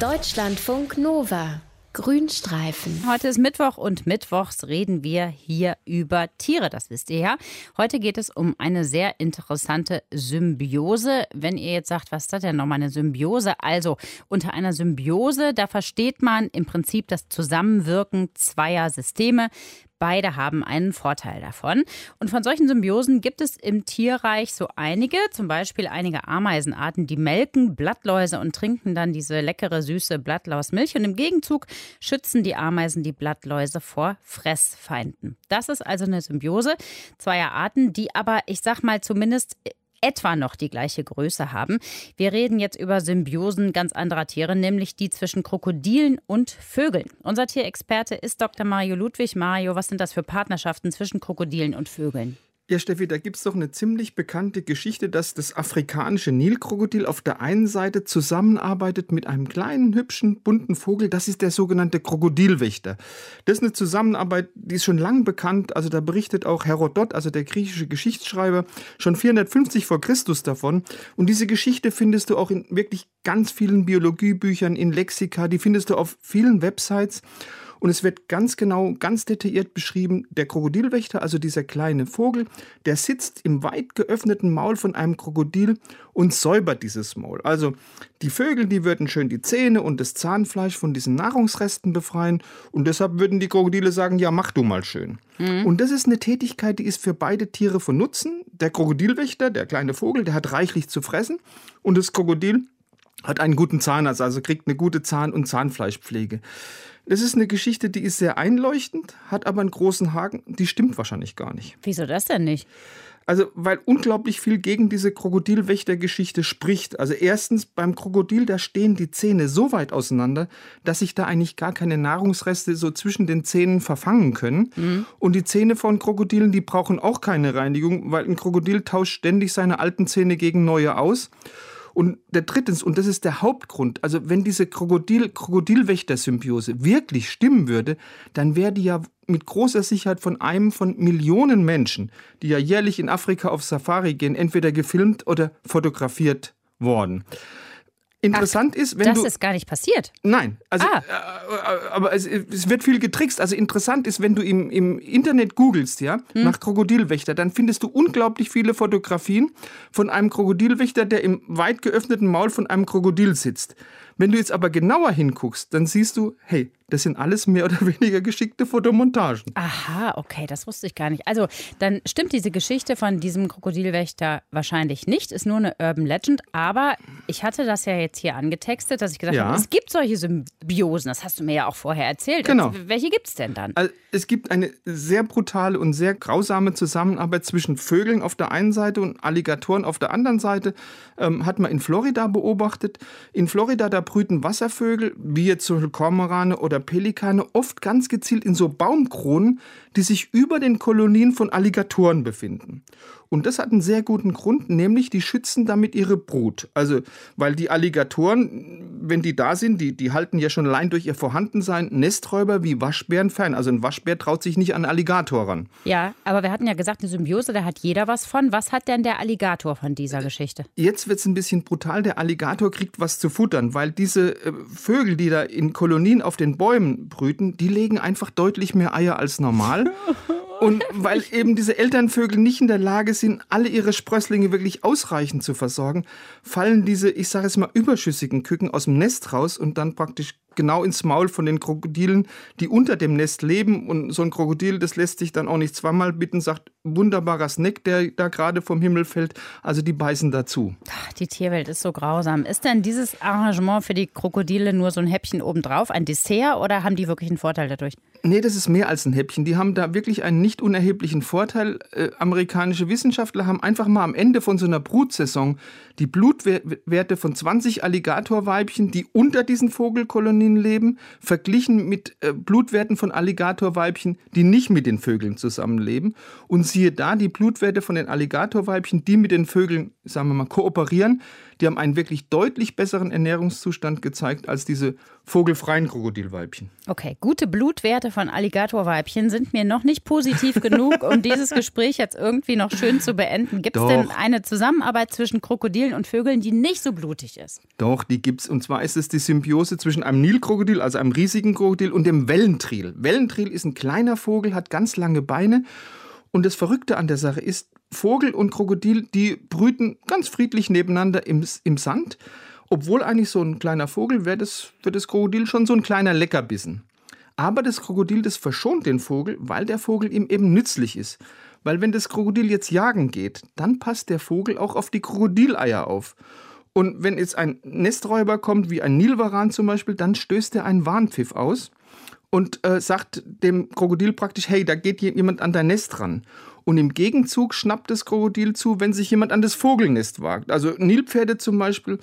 Deutschlandfunk Nova. Grünstreifen. Heute ist Mittwoch und mittwochs reden wir hier über Tiere, das wisst ihr ja. Heute geht es um eine sehr interessante Symbiose. Wenn ihr jetzt sagt, was ist das denn nochmal eine Symbiose? Also unter einer Symbiose, da versteht man im Prinzip das Zusammenwirken zweier Systeme. Beide haben einen Vorteil davon. Und von solchen Symbiosen gibt es im Tierreich so einige, zum Beispiel einige Ameisenarten, die melken Blattläuse und trinken dann diese leckere, süße Blattlausmilch. Und im Gegenzug schützen die Ameisen die Blattläuse vor Fressfeinden. Das ist also eine Symbiose zweier Arten, die aber, ich sag mal, zumindest etwa noch die gleiche Größe haben. Wir reden jetzt über Symbiosen ganz anderer Tiere, nämlich die zwischen Krokodilen und Vögeln. Unser Tierexperte ist Dr. Mario Ludwig. Mario, was sind das für Partnerschaften zwischen Krokodilen und Vögeln? Ja, Steffi, da gibt es doch eine ziemlich bekannte Geschichte, dass das afrikanische Nilkrokodil auf der einen Seite zusammenarbeitet mit einem kleinen, hübschen, bunten Vogel. Das ist der sogenannte Krokodilwächter. Das ist eine Zusammenarbeit, die ist schon lang bekannt. Also da berichtet auch Herodot, also der griechische Geschichtsschreiber, schon 450 vor Christus davon. Und diese Geschichte findest du auch in wirklich ganz vielen Biologiebüchern, in Lexika, die findest du auf vielen Websites. Und es wird ganz genau, ganz detailliert beschrieben, der Krokodilwächter, also dieser kleine Vogel, der sitzt im weit geöffneten Maul von einem Krokodil und säubert dieses Maul. Also die Vögel, die würden schön die Zähne und das Zahnfleisch von diesen Nahrungsresten befreien und deshalb würden die Krokodile sagen, ja, mach du mal schön. Mhm. Und das ist eine Tätigkeit, die ist für beide Tiere von Nutzen. Der Krokodilwächter, der kleine Vogel, der hat reichlich zu fressen und das Krokodil hat einen guten Zahnarzt, also kriegt eine gute Zahn- und Zahnfleischpflege. Das ist eine Geschichte, die ist sehr einleuchtend, hat aber einen großen Haken. Die stimmt wahrscheinlich gar nicht. Wieso das denn nicht? Also, weil unglaublich viel gegen diese Krokodilwächtergeschichte spricht. Also, erstens, beim Krokodil, da stehen die Zähne so weit auseinander, dass sich da eigentlich gar keine Nahrungsreste so zwischen den Zähnen verfangen können. Mhm. Und die Zähne von Krokodilen, die brauchen auch keine Reinigung, weil ein Krokodil tauscht ständig seine alten Zähne gegen neue aus. Und der drittens, und das ist der Hauptgrund, also wenn diese Krokodil, Krokodilwächter-Symbiose wirklich stimmen würde, dann wäre die ja mit großer Sicherheit von einem von Millionen Menschen, die ja jährlich in Afrika auf Safari gehen, entweder gefilmt oder fotografiert worden. Interessant Ach, ist, wenn das du. Das ist gar nicht passiert. Nein, also, ah. äh, aber es, es, wird viel getrickst. Also interessant ist, wenn du im, im Internet googelst, ja, hm. nach Krokodilwächter, dann findest du unglaublich viele Fotografien von einem Krokodilwächter, der im weit geöffneten Maul von einem Krokodil sitzt. Wenn du jetzt aber genauer hinguckst, dann siehst du, hey, das sind alles mehr oder weniger geschickte Fotomontagen. Aha, okay, das wusste ich gar nicht. Also, dann stimmt diese Geschichte von diesem Krokodilwächter wahrscheinlich nicht, ist nur eine Urban Legend. Aber ich hatte das ja jetzt hier angetextet, dass ich gesagt ja. habe, es gibt solche Symbiosen. Das hast du mir ja auch vorher erzählt. Genau. Also, welche gibt es denn dann? Also, es gibt eine sehr brutale und sehr grausame Zusammenarbeit zwischen Vögeln auf der einen Seite und Alligatoren auf der anderen Seite. Ähm, hat man in Florida beobachtet. In Florida, da brüten Wasservögel, wie jetzt Beispiel Kormorane oder Pelikane oft ganz gezielt in so Baumkronen, die sich über den Kolonien von Alligatoren befinden. Und das hat einen sehr guten Grund, nämlich die schützen damit ihre Brut. Also, weil die Alligatoren, wenn die da sind, die, die halten ja schon allein durch ihr Vorhandensein Nesträuber wie Waschbären fern. Also ein Waschbär traut sich nicht an Alligator ran. Ja, aber wir hatten ja gesagt, eine Symbiose, da hat jeder was von. Was hat denn der Alligator von dieser Geschichte? Jetzt wird es ein bisschen brutal. Der Alligator kriegt was zu futtern, weil diese äh, Vögel, die da in Kolonien auf den Bäumen brüten, die legen einfach deutlich mehr Eier als normal. Und weil eben diese Elternvögel nicht in der Lage sind, alle ihre Sprösslinge wirklich ausreichend zu versorgen, fallen diese, ich sage es mal, überschüssigen Küken aus dem Nest raus und dann praktisch genau ins Maul von den Krokodilen, die unter dem Nest leben. Und so ein Krokodil, das lässt sich dann auch nicht zweimal bitten, sagt, wunderbarer Snack, der da gerade vom Himmel fällt. Also die beißen dazu. Die Tierwelt ist so grausam. Ist denn dieses Arrangement für die Krokodile nur so ein Häppchen obendrauf, ein Dessert, oder haben die wirklich einen Vorteil dadurch? Nee, das ist mehr als ein Häppchen. Die haben da wirklich einen nicht unerheblichen Vorteil. Äh, amerikanische Wissenschaftler haben einfach mal am Ende von so einer Brutsaison die Blutwerte von 20 Alligatorweibchen, die unter diesen Vogelkolonien leben, verglichen mit äh, Blutwerten von Alligatorweibchen, die nicht mit den Vögeln zusammenleben. Und siehe da, die Blutwerte von den Alligatorweibchen, die mit den Vögeln, sagen wir mal, kooperieren, die haben einen wirklich deutlich besseren Ernährungszustand gezeigt als diese vogelfreien Krokodilweibchen. Okay, gute Blutwerte von Alligatorweibchen sind mir noch nicht positiv genug, um dieses Gespräch jetzt irgendwie noch schön zu beenden. Gibt es denn eine Zusammenarbeit zwischen Krokodilen und Vögeln, die nicht so blutig ist? Doch, die gibt es. Und zwar ist es die Symbiose zwischen einem Nilkrokodil, also einem riesigen Krokodil, und dem Wellentril. Wellentril ist ein kleiner Vogel, hat ganz lange Beine. Und das Verrückte an der Sache ist, Vogel und Krokodil, die brüten ganz friedlich nebeneinander im, im Sand. Obwohl eigentlich so ein kleiner Vogel wäre das für das Krokodil schon so ein kleiner Leckerbissen. Aber das Krokodil, das verschont den Vogel, weil der Vogel ihm eben nützlich ist. Weil wenn das Krokodil jetzt jagen geht, dann passt der Vogel auch auf die Krokodileier auf. Und wenn jetzt ein Nesträuber kommt, wie ein Nilwaran zum Beispiel, dann stößt er einen Warnpfiff aus und äh, sagt dem Krokodil praktisch, hey, da geht jemand an dein Nest ran. Und im Gegenzug schnappt das Krokodil zu, wenn sich jemand an das Vogelnest wagt. Also Nilpferde zum Beispiel,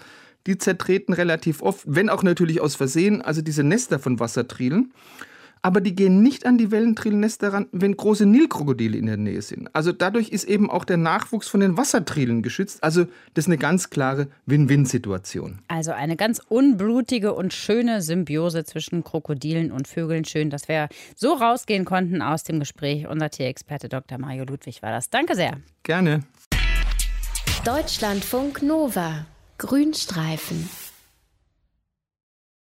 die zertreten relativ oft, wenn auch natürlich aus Versehen, also diese Nester von Wassertrielen aber die gehen nicht an die Wellentrilennester ran, wenn große Nilkrokodile in der Nähe sind. Also dadurch ist eben auch der Nachwuchs von den Wassertrielen geschützt. Also das ist eine ganz klare Win-Win-Situation. Also eine ganz unblutige und schöne Symbiose zwischen Krokodilen und Vögeln. Schön, dass wir so rausgehen konnten aus dem Gespräch. Unser Tierexperte Dr. Mario Ludwig war das. Danke sehr. Gerne. Deutschlandfunk Nova. Grünstreifen.